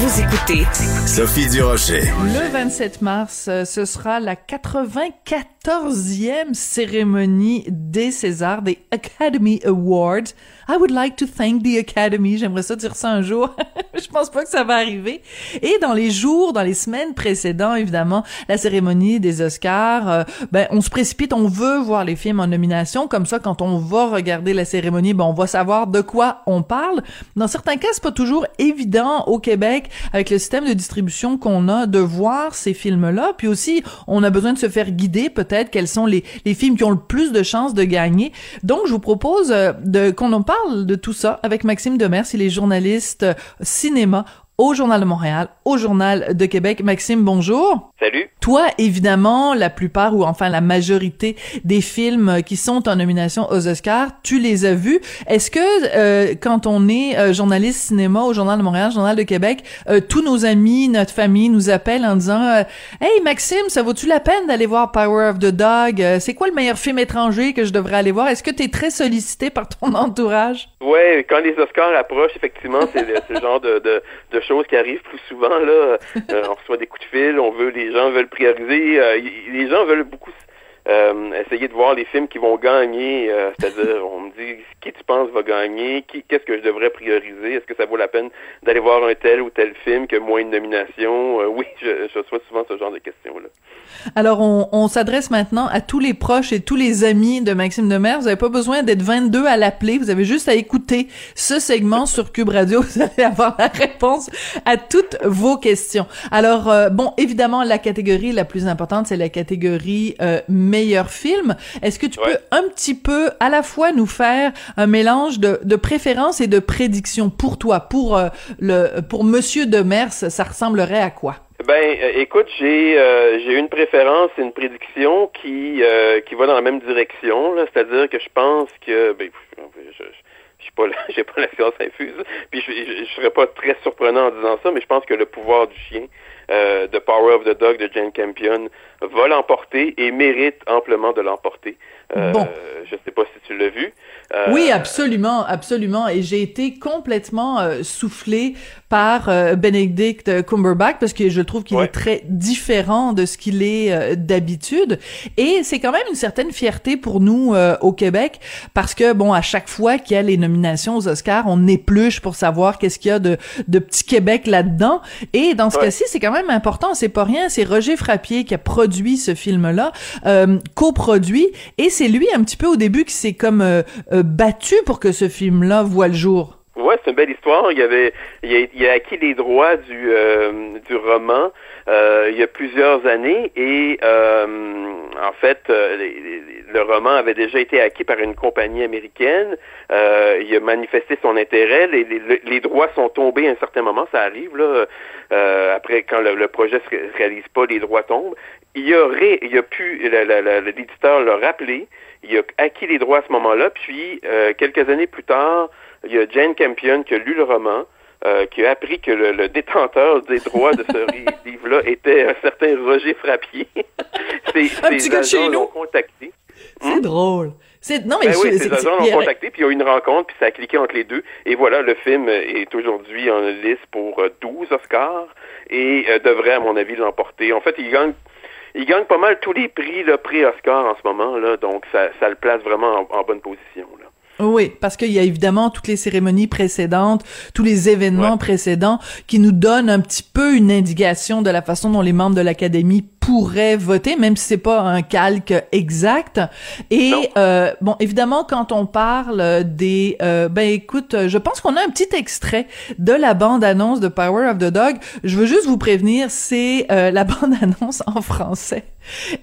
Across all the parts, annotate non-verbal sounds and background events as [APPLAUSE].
Vous écoutez Sophie Durocher. Le 27 mars, euh, ce sera la 94e cérémonie des Césars, des Academy Awards. I would like to thank the Academy. J'aimerais ça dire ça un jour. [LAUGHS] Je pense pas que ça va arriver. Et dans les jours, dans les semaines précédentes, évidemment, la cérémonie des Oscars, euh, ben, on se précipite, on veut voir les films en nomination. Comme ça, quand on va regarder la cérémonie, ben, on va savoir de quoi on parle. Dans certains cas, c'est pas toujours évident au Québec, avec le système de distribution qu'on a, de voir ces films-là. Puis aussi, on a besoin de se faire guider, peut-être, quels sont les, films qui ont le plus de chances de gagner. Donc, je vous propose euh, qu'on en parle de tout ça avec Maxime Demers. Il est journaliste euh, cinéma au Journal de Montréal, au Journal de Québec. Maxime, bonjour. Salut. Toi, évidemment, la plupart ou enfin la majorité des films qui sont en nomination aux Oscars, tu les as vus. Est-ce que euh, quand on est euh, journaliste cinéma au Journal de Montréal, Journal de Québec, euh, tous nos amis, notre famille nous appellent en disant euh, Hey Maxime, ça vaut-tu la peine d'aller voir Power of the Dog? Euh, C'est quoi le meilleur film étranger que je devrais aller voir? Est-ce que tu es très sollicité par ton [LAUGHS] entourage? Ouais, quand les Oscars approchent, effectivement, c'est le genre de, de, de choses qui arrivent plus souvent. Là, Euh, on reçoit des coups de fil, on veut, les gens veulent prioriser. euh, les gens veulent beaucoup euh, essayer de voir les films qui vont gagner. euh, C'est-à-dire, [LAUGHS] on me dit qui tu penses va gagner, qui, qu'est-ce que je devrais prioriser, est-ce que ça vaut la peine d'aller voir un tel ou tel film qui a moins de nominations? Euh, oui, je, je reçois souvent ce genre de questions-là. Alors, on, on s'adresse maintenant à tous les proches et tous les amis de Maxime Demers. Vous n'avez pas besoin d'être 22 à l'appeler. Vous avez juste à écouter ce segment sur Cube Radio. [LAUGHS] Vous allez avoir la réponse à toutes vos questions. Alors, euh, bon, évidemment, la catégorie la plus importante, c'est la catégorie meilleur film. Est-ce que tu Ouais. peux un petit peu à la fois nous faire un mélange de, de préférences et de prédictions pour toi, pour euh, le pour Monsieur Demers, ça ressemblerait à quoi? Ben, euh, écoute, j'ai euh, j'ai une préférence et une prédiction qui euh, qui va dans la même direction, c'est-à-dire que je pense que ben, je, je, suis pas [LAUGHS] j'ai pas la science infuse, puis je, je, je serais pas très surprenant en disant ça, mais je pense que le pouvoir du chien euh, de Power of the Dog de Jane Campion va l'emporter et mérite amplement de l'emporter. Euh, Bon. Je sais pas si tu l'as vu. Euh, Oui, absolument, absolument. Et j'ai été complètement euh, soufflé par euh, Benedict Cumberbatch parce que je trouve qu'il Ouais. est très différent de ce qu'il est d'habitude. Et c'est quand même une certaine fierté pour nous au Québec parce que bon, à chaque fois qu'il y a les nominations aux Oscars, on épluche pour savoir qu'est-ce qu'il y a de, de petit Québec là-dedans. Et dans ce Ouais. cas-ci, c'est quand même important. C'est pas rien. C'est Roger Frappier qui a produit ce film-là, euh, coproduit, et c'est lui un petit peu au début qui s'est comme euh, euh, battu pour que ce film-là voit le jour. Ouais, c'est une belle histoire. Il y avait, il a, il a acquis les droits du euh, du roman il y a plusieurs années et euh, en fait, euh, le roman avait déjà été acquis par une compagnie américaine. Euh, il a manifesté son intérêt. Les, droits sont tombés à un certain moment. Ça arrive là. euh, après, quand le, le projet se ré- réalise pas, les droits tombent. Il aurait, il a pu, l'éditeur l'a rappelé. Il a acquis les droits à ce moment-là. Puis euh, quelques années plus tard, il y a Jane Campion qui a lu le roman, euh, qui a appris que le, le détenteur des droits de ce [LAUGHS] livre-là était un certain Roger Frappier. [LAUGHS] Ses- Un petit gars de chez nous. contacté. C'est drôle. C'est non mais Ben je- c'est- agents l'ont contacté, puis il y a eu une rencontre, puis ça a cliqué entre les deux. Et voilà, le film est aujourd'hui en liste pour euh, 12 Oscars et euh, devrait, à mon avis, l'emporter. En fait, il gagne il gagne pas mal tous les prix, le prix-Oscar en ce moment, là, donc ça, ça le place vraiment en, en bonne position. Là. Oui, parce qu'il y a évidemment toutes les cérémonies précédentes, tous les événements Ouais. précédents qui nous donnent un petit peu une indication de la façon dont les membres de l'Académie pourraient voter, même si c'est pas un calque exact. Et euh, bon, évidemment, quand on parle des, euh, ben écoute, je pense qu'on a un petit extrait de la bande-annonce de Power of the Dog. Je veux juste vous prévenir, c'est euh, la bande-annonce en français.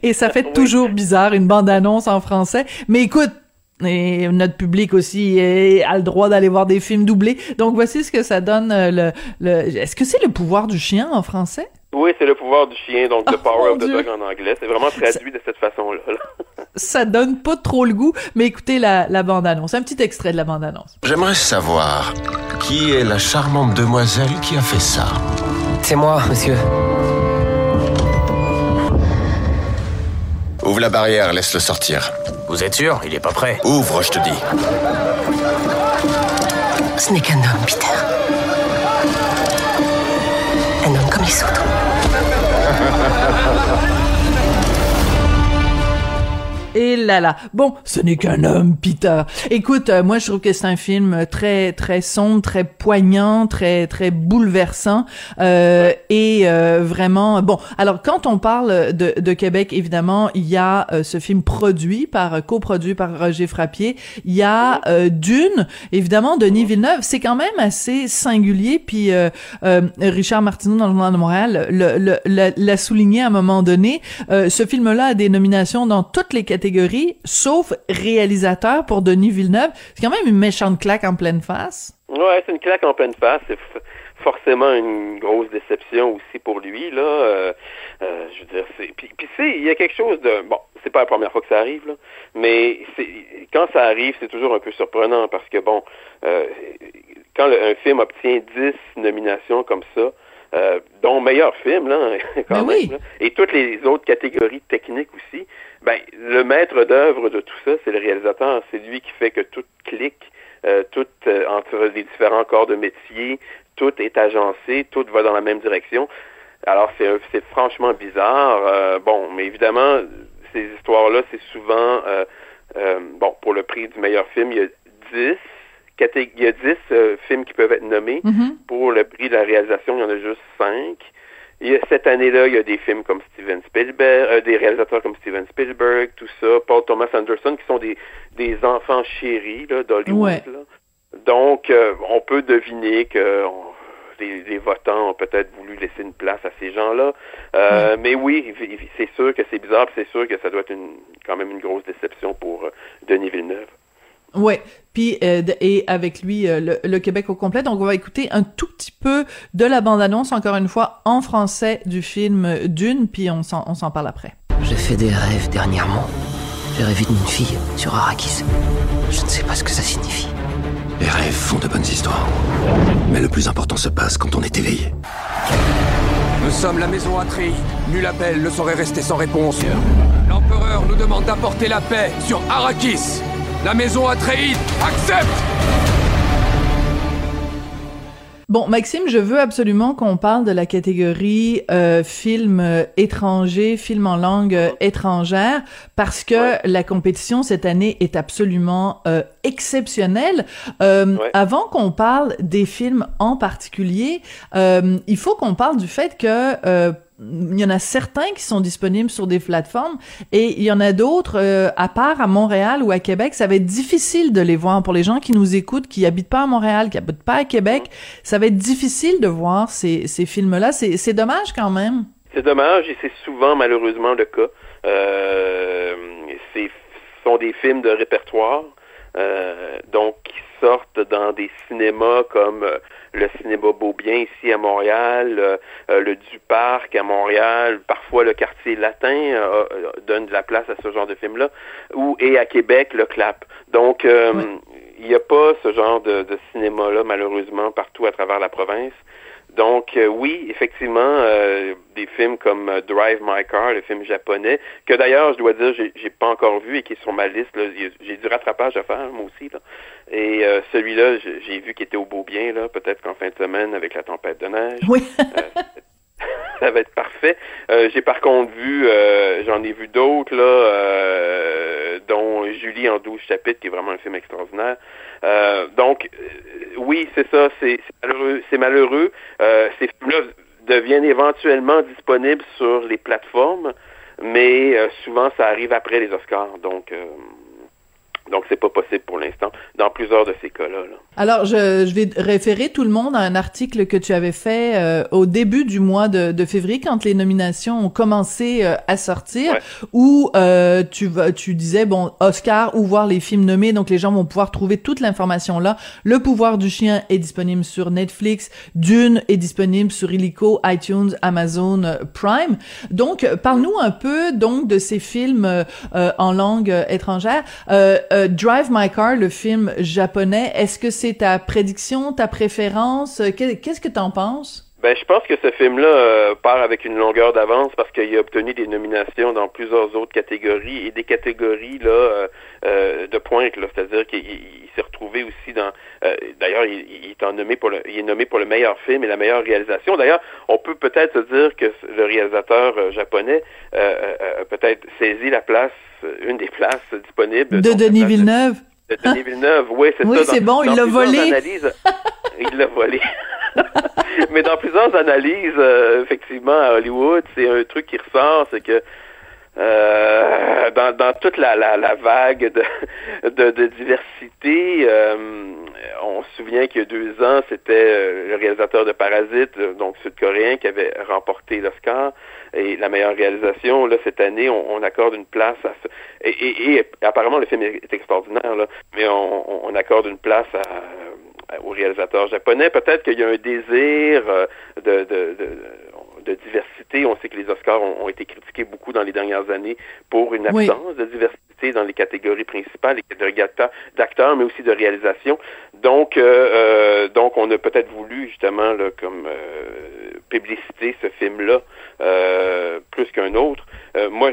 Et ça fait Oui. toujours bizarre, une bande-annonce en français. Mais écoute, et notre public aussi est- a le droit d'aller voir des films doublés. Donc voici ce que ça donne. euh, Le, le, Est-ce que c'est le pouvoir du chien en français? Oui, c'est le pouvoir du chien, donc The Oh, Power of the Dieu. Dog en anglais. C'est vraiment traduit de cette façon-là. là. [LAUGHS] Ça donne pas trop le goût, mais écoutez la, la bande-annonce. Un petit extrait de la bande-annonce. J'aimerais savoir qui est la charmante demoiselle qui a fait ça. C'est moi, monsieur. Ouvre la barrière, laisse-le sortir. Vous êtes sûr? Il est pas prêt. Ouvre, je te dis. Ce n'est qu'un homme, Peter. Un homme comme les autres. [LAUGHS] Et là là. Bon, ce n'est qu'un homme, Peter. Écoute, euh, moi je trouve que c'est un film très très sombre, très poignant, très très bouleversant euh, et euh, vraiment bon. Alors quand on parle de, de Québec, évidemment, il y a euh, ce film produit par coproduit par Roger Frappier. Il y a euh, Dune, évidemment, Denis Villeneuve. C'est quand même assez singulier. Puis euh, euh, Richard Martineau dans le Journal de Montréal le- le- l'a l'a souligné à un moment donné. Euh, ce film-là a des nominations dans toutes les catégories, sauf réalisateur pour Denis Villeneuve. C'est quand même une méchante claque en pleine face. Ouais, c'est une claque en pleine face. C'est f- forcément une grosse déception aussi pour lui là. Euh, euh, je veux dire, c'est puis, puis c'est il y a quelque chose de bon. C'est pas la première fois que ça arrive là, mais c'est quand ça arrive, c'est toujours un peu surprenant parce que bon, euh, quand le- un film obtient 10 nominations comme ça. Euh, dont meilleur film, là, [LAUGHS] quand Ben même, oui. là, et toutes les autres catégories techniques aussi, ben, le maître d'œuvre de tout ça, c'est le réalisateur. C'est lui qui fait que tout clique, euh, tout euh, entre les différents corps de métier, tout est agencé, tout va dans la même direction. Alors, c'est un- c'est franchement bizarre. Euh, bon, mais évidemment, ces histoires-là, c'est souvent, euh, euh, bon, pour le prix du meilleur film, il y a 10, caté- il y a 10 euh, films qui peuvent être nommés. Mhm. Pour le prix de la réalisation, il y en a juste 5. A- cette année-là, il y a des films comme Steven Spielberg, euh, des réalisateurs comme Steven Spielberg, tout ça, Paul Thomas Anderson, qui sont des, des enfants chéris là, d'Hollywood. Ouais. Donc, euh, on peut deviner que on- les, les votants ont peut-être voulu laisser une place à ces gens-là. Euh, Mais oui, c'est sûr que c'est bizarre, c'est sûr que ça doit être une, quand même une grosse déception pour euh, Denis Villeneuve. Ouais, puis euh, et avec lui euh, le, le Québec au complet. Donc on va écouter un tout petit peu de la bande-annonce encore une fois en français du film Dune, puis on s'en on s'en parle après. J'ai fait des rêves dernièrement. J'ai rêvé d'une fille sur Arrakis. Je ne sais pas ce que ça signifie. Les rêves font de bonnes histoires. Mais le plus important se passe quand on est éveillé. Nous sommes la maison Atri. Nul appel ne saurait rester sans réponse. L'empereur nous demande d'apporter la paix sur Arrakis. La maison Atreides accepte Bon, Maxime, je veux absolument qu'on parle de la catégorie euh, film euh, étranger, film en langue euh, étrangère, parce que la compétition cette année est absolument euh, exceptionnelle. Euh, Ouais. Avant qu'on parle des films en particulier, euh, il faut qu'on parle du fait que euh, il y en a certains qui sont disponibles sur des plateformes et il y en a d'autres, euh, à part à Montréal ou à Québec, ça va être difficile de les voir. Pour les gens qui nous écoutent, qui habitent pas à Montréal, qui habitent pas à Québec, ça va être difficile de voir ces, ces films-là. C'est dommage quand même. C'est dommage et c'est souvent malheureusement le cas. Euh, c'est sont des films de répertoire, euh, donc qui sortent dans des cinémas comme euh, le cinéma Beaubien ici à Montréal, euh, euh, le Duparc à Montréal, parfois le quartier latin euh, donne de la place à ce genre de film-là, ou et à Québec le Clap. Donc euh, il n'y a pas ce genre de, de cinéma-là malheureusement partout à travers la province. Donc euh, oui, effectivement, euh, des films comme euh, Drive My Car, le film japonais, que d'ailleurs je dois dire j'ai, j'ai pas encore vu et qui est sur ma liste. Là, j'ai, du rattrapage à faire moi aussi. Là. Et euh, celui-là, j'ai, j'ai vu qu'il était au beau bien là, peut-être qu'en fin de semaine avec la tempête de neige. Oui. [LAUGHS] [LAUGHS] ça va être parfait. Euh, j'ai par contre vu, euh, j'en ai vu d'autres là, euh, dont Julie en 12 chapitres, qui est vraiment un film extraordinaire. Euh, donc, euh, oui, c'est ça, c'est malheureux. C'est malheureux. Euh, ces films-là deviennent éventuellement disponibles sur les plateformes, mais souvent ça arrive après les Oscars. Donc, donc c'est pas possible pour l'instant dans plusieurs de ces cas-là. là. Alors, je, je vais référer tout le monde à un article que tu avais fait euh, au début du mois de, de, février, quand les nominations ont commencé euh, à sortir, Ouais. où euh, tu tu disais bon Oscar ou voir les films nommés, donc les gens vont pouvoir trouver toute l'information là. Le pouvoir du chien est disponible sur Netflix, Dune est disponible sur Illico, iTunes, Amazon euh, Prime. Donc, euh, parle-nous un peu donc de ces films euh, en langue étrangère. Euh, euh, Drive My Car, le film japonais, est-ce que c'est ta prédiction, ta préférence? Euh, que- Qu'est-ce que t'en penses? Ben, je pense que ce film-là euh, part avec une longueur d'avance parce qu'il a obtenu des nominations dans plusieurs autres catégories et des catégories là euh, euh, de pointe, c'est-à-dire qu'il il- il s'est retrouvé aussi dans. euh, D'ailleurs, il, il est en nommé pour le, il est nommé pour le meilleur film et la meilleure réalisation. D'ailleurs, on peut peut-être se dire que le réalisateur euh, japonais a peut-être saisi la place, une des places disponibles De Denis place Villeneuve? de Denis Villeneuve, oui, c'est Oui, ça. c'est bon, [LAUGHS] il l'a volé. il l'a volé. [LAUGHS] Mais dans plusieurs analyses, euh, effectivement, à Hollywood, c'est un truc qui ressort, c'est que euh, dans, dans toute la, la, la vague de, de, de diversité, euh, on se souvient qu'il y a deux ans, c'était euh, le réalisateur de Parasite, euh, donc sud-coréen, qui avait remporté l'Oscar et la meilleure réalisation. Là, cette année, on, on accorde une place à. Et, et, et apparemment, le film est extraordinaire, là, mais on, on accorde une place à au réalisateur japonais. Peut-être qu'il y a un désir euh, de, de, de, de, diversité. On sait que les Oscars ont, ont, été critiqués beaucoup dans les dernières années pour une absence oui. de diversité dans les catégories principales, les catégories d'acteurs, mais aussi de réalisation. Donc, euh, euh, donc on a peut-être voulu justement là, comme euh, publicité ce film-là euh, plus qu'un autre. Euh, moi,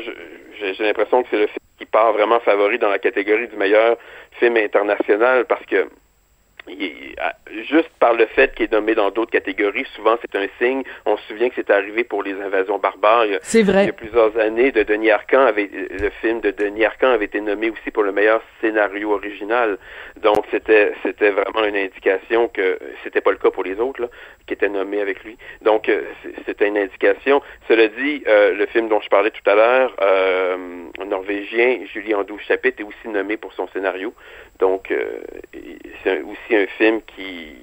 j'ai l'impression que c'est le film qui part vraiment favori dans la catégorie du meilleur film international parce que juste par le fait qu'il est nommé dans d'autres catégories, souvent c'est un signe. On se souvient que c'est arrivé pour les invasions barbares. C'est vrai. Il y a plusieurs années, de Denis Arcand avait, le film de Denis Arcand avait été nommé aussi pour le meilleur scénario original. Donc c'était c'était vraiment une indication que c'était pas le cas pour les autres là, qui étaient nommés avec lui. Donc c'était une indication. Cela dit, euh, le film dont je parlais tout à l'heure, euh, norvégien, Julie en 12 chapitres, est aussi nommé pour son scénario. Donc euh, c'est aussi un film qui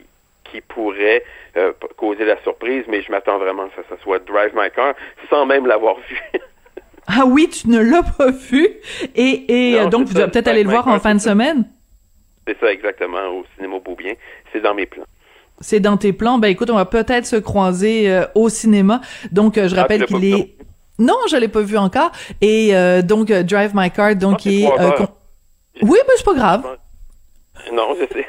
qui pourrait euh, causer la surprise, mais je m'attends vraiment que ça, ça soit Drive My Car sans même l'avoir vu. [LAUGHS] ah oui, tu ne l'as pas vu et, et non, donc ça, vas peut-être aller le voir en fin de semaine. C'est ça exactement au cinéma Beaubien, c'est dans mes plans. C'est dans tes plans. Ben écoute, on va peut-être se croiser euh, au cinéma. Donc je ah, rappelle qu'il est non, je l'ai pas vu encore et euh, donc Drive My Car donc il est con... Oui, mais c'est pas grave. [LAUGHS] Non, je sais.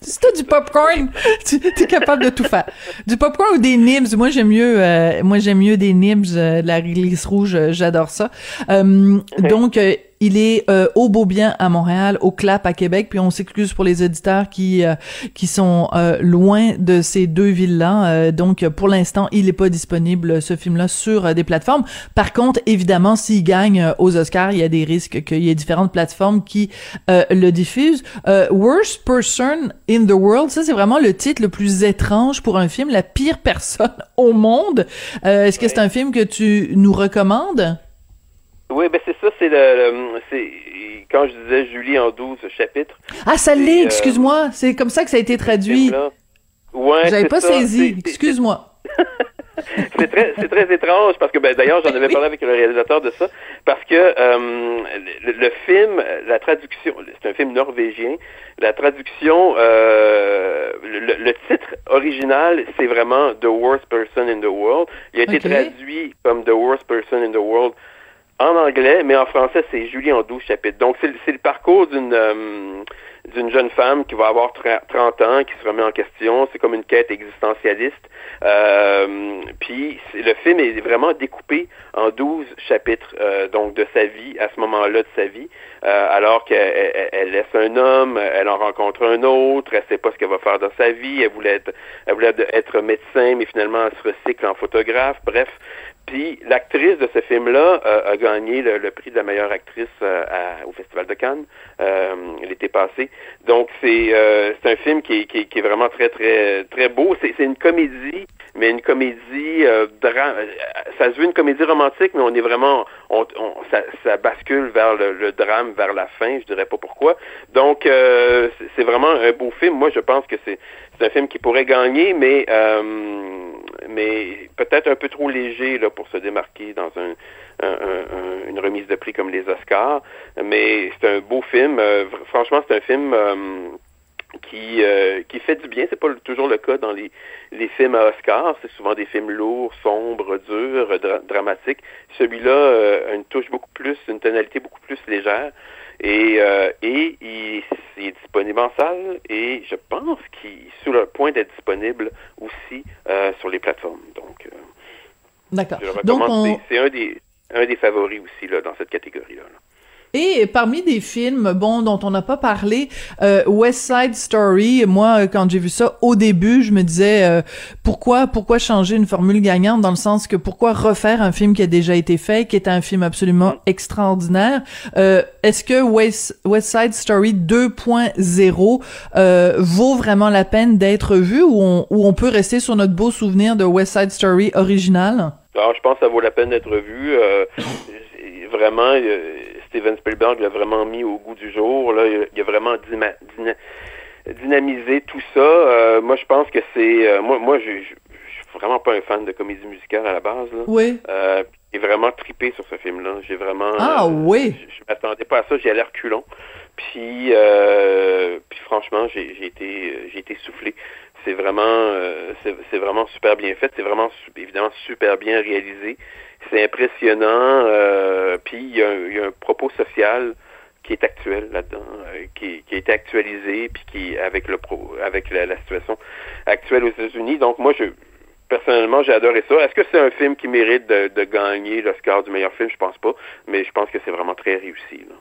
Si t'as du popcorn, [LAUGHS] tu es capable de tout faire. Du popcorn ou des nibs. Moi, j'aime mieux, euh, moi, j'aime mieux des nibs, euh, la réglisse rouge, euh, j'adore ça. Okay. Donc, il est euh, au Beaubien à Montréal, au Clap à Québec, puis on s'excuse pour les auditeurs qui euh, qui sont euh, loin de ces deux villes-là. donc pour l'instant, il n'est pas disponible ce film-là sur des plateformes. Par contre, évidemment, s'il gagne aux Oscars, il y a des risques qu'il y ait différentes plateformes qui le diffusent. Worst Person in the World, ça c'est vraiment le titre le plus étrange pour un film, la pire personne [LAUGHS] au monde. Est-ce que c'est un film que tu nous recommandes? Oui, ben c'est ça, c'est le, quand je disais Julie en 12 chapitres. Ah, ça l'est, excuse-moi, c'est comme ça que ça a été traduit. Ouais, J'avais pas ça, saisi, excuse-moi. [LAUGHS] c'est très c'est très étrange parce que ben d'ailleurs j'en avais parlé avec le réalisateur de ça parce que euh, le, le, film la traduction c'est un film norvégien la traduction euh, le, le, titre original c'est vraiment The Worst Person in the World il a été okay. traduit comme The Worst Person in the World en anglais, mais en français, c'est Julie en 12 chapitres. Donc, c'est le parcours d'une euh, d'une jeune femme qui va avoir 30 ans, qui se remet en question. C'est comme une quête existentialiste. Euh, puis, le film est vraiment découpé en 12 chapitres, euh, donc de sa vie, à ce moment-là de sa vie, euh, alors qu'elle elle laisse un homme, elle en rencontre un autre, elle sait pas ce qu'elle va faire dans sa vie, elle voulait être, elle voulait être médecin, mais finalement, elle se recycle en photographe. Bref, puis l'actrice de ce film-là euh, a gagné le, prix de la meilleure actrice euh, à, au Festival de Cannes euh, l'été passé. Donc c'est c'est un film qui est, qui, est, vraiment très très très beau. C'est une comédie mais une comédie euh, euh, ça se veut une comédie romantique, mais on est vraiment, on, on- ça, ça bascule vers le, le drame vers la fin. Je dirais pas pourquoi. Donc euh, c'est- vraiment un beau film. Moi, je pense que c'est un film qui pourrait gagner, mais euh, mais peut-être un peu trop léger là pour se démarquer dans un, un- un- un- une remise de prix comme les Oscars. Mais c'est un beau film. Euh, franchement, c'est un film. euh, qui euh, qui fait du bien. C'est pas toujours le cas dans les les films à Oscar. C'est souvent des films lourds, sombres, durs, dra- dramatiques. Celui-là euh, une touche beaucoup plus, une tonalité beaucoup plus légère. Et, euh, et il, il est disponible en salle et je pense qu'il est sur le point d'être disponible aussi euh, sur les plateformes. Donc, euh, D'accord. je le recommande. on, C'est c'est un des un des favoris aussi là dans cette catégorie-là. là. Et parmi des films, bon, dont on n'a pas parlé, euh, West Side Story, moi, quand j'ai vu ça au début, je me disais, euh, pourquoi, pourquoi changer une formule gagnante dans le sens que pourquoi refaire un film qui a déjà été fait, qui est un film absolument extraordinaire? Euh, Est-ce que West, West Side Story 2.0 euh, vaut vraiment la peine d'être vu ou on, ou on peut rester sur notre beau souvenir de West Side Story original? Alors, je pense que ça vaut la peine d'être vu. Euh, vraiment, euh, Steven Spielberg l'a vraiment mis au goût du jour. Là, il a- vraiment dyma- dyna- dynamisé tout ça. Euh, moi, je pense que c'est, euh, moi, moi, je, je, je suis vraiment pas un fan de comédie musicale à la base. Là. Oui. Euh, j'ai vraiment tripé sur ce film-là. J'ai vraiment. Ah euh, oui. Je, je m'attendais pas à ça. J'y allais reculons. Puis, puis franchement, j'ai j'ai été, j'ai été soufflé. C'est vraiment, euh, c'est c'est vraiment super bien fait. C'est vraiment, évidemment, super bien réalisé. C'est impressionnant. euh, puis il y, a un- propos social qui est actuel là-dedans, euh, qui, qui a été actualisé, puis qui avec le pro, avec la, la situation actuelle aux États-Unis. Donc moi, je personnellement, j'ai adoré ça. Est-ce que c'est un film qui mérite de, de gagner l'Oscar du meilleur film? Je pense pas, mais je pense que c'est vraiment très réussi. Là.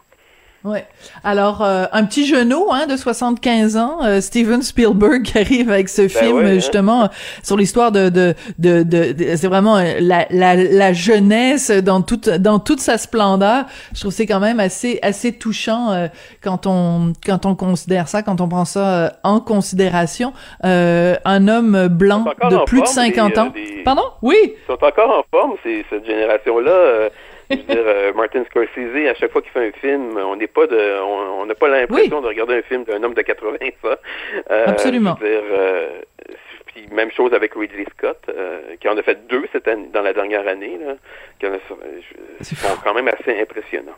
Ouais. Alors, euh, un petit genou hein, de 75 ans, euh, Steven Spielberg qui [LAUGHS] arrive avec ce film ouais, hein. justement sur l'histoire de de de, de, de- c'est vraiment euh, la, la la jeunesse dans toute dans toute sa splendeur. Je trouve que c'est quand même assez assez touchant euh, quand on quand on considère ça, quand on prend ça euh, en considération. Euh, un homme blanc de plus de forme, 50 les, euh, ans. Pardon? Oui. Ils sont encore en forme, c'est cette génération-là. Euh, je veux dire, euh, Martin Scorsese, à chaque fois qu'il fait un film, on n'est pas de, on n'a pas l'impression de regarder un film d'un homme de 80, ça. Euh, Absolument. Je veux dire, euh, puis même chose avec Ridley Scott, qui en a fait deux cette année, dans la dernière année, là, qui en a, je- sont quand même assez impressionnants.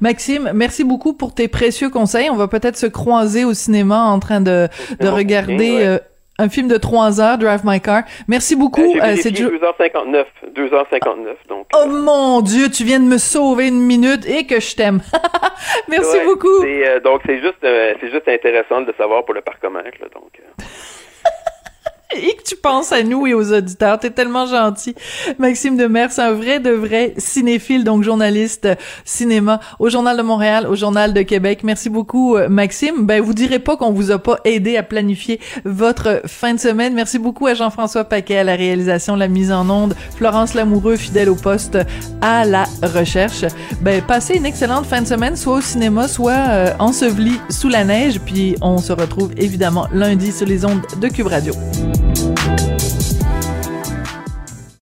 Maxime, merci beaucoup pour tes précieux conseils. On va peut-être se croiser au cinéma en train de, de regarder ouais. Euh, un film de trois heures, Drive My Car. Merci beaucoup. J'ai euh, c'est Jo- 2h59, 2h59, donc. Oh mon Dieu, tu viens de me sauver une minute et que je t'aime. [LAUGHS] merci Ouais, beaucoup. c'est, euh, donc c'est juste, euh, c'est juste intéressant de le savoir pour le là, donc. Euh. Tu penses à nous et aux auditeurs? T'es tellement gentil. Maxime Demers, un vrai de vrai cinéphile, donc journaliste euh, cinéma au Journal de Montréal, au Journal de Québec. Merci beaucoup, euh, Maxime. Ben, vous direz pas qu'on vous a pas aidé à planifier votre fin de semaine. Merci beaucoup à Jean-François Paquet à la réalisation, la mise en onde, Florence Lamoureux, fidèle au poste à la recherche. Ben, passez une excellente fin de semaine, soit au cinéma, soit euh, enseveli sous la neige. Puis on se retrouve évidemment lundi sur les ondes de Cube Radio.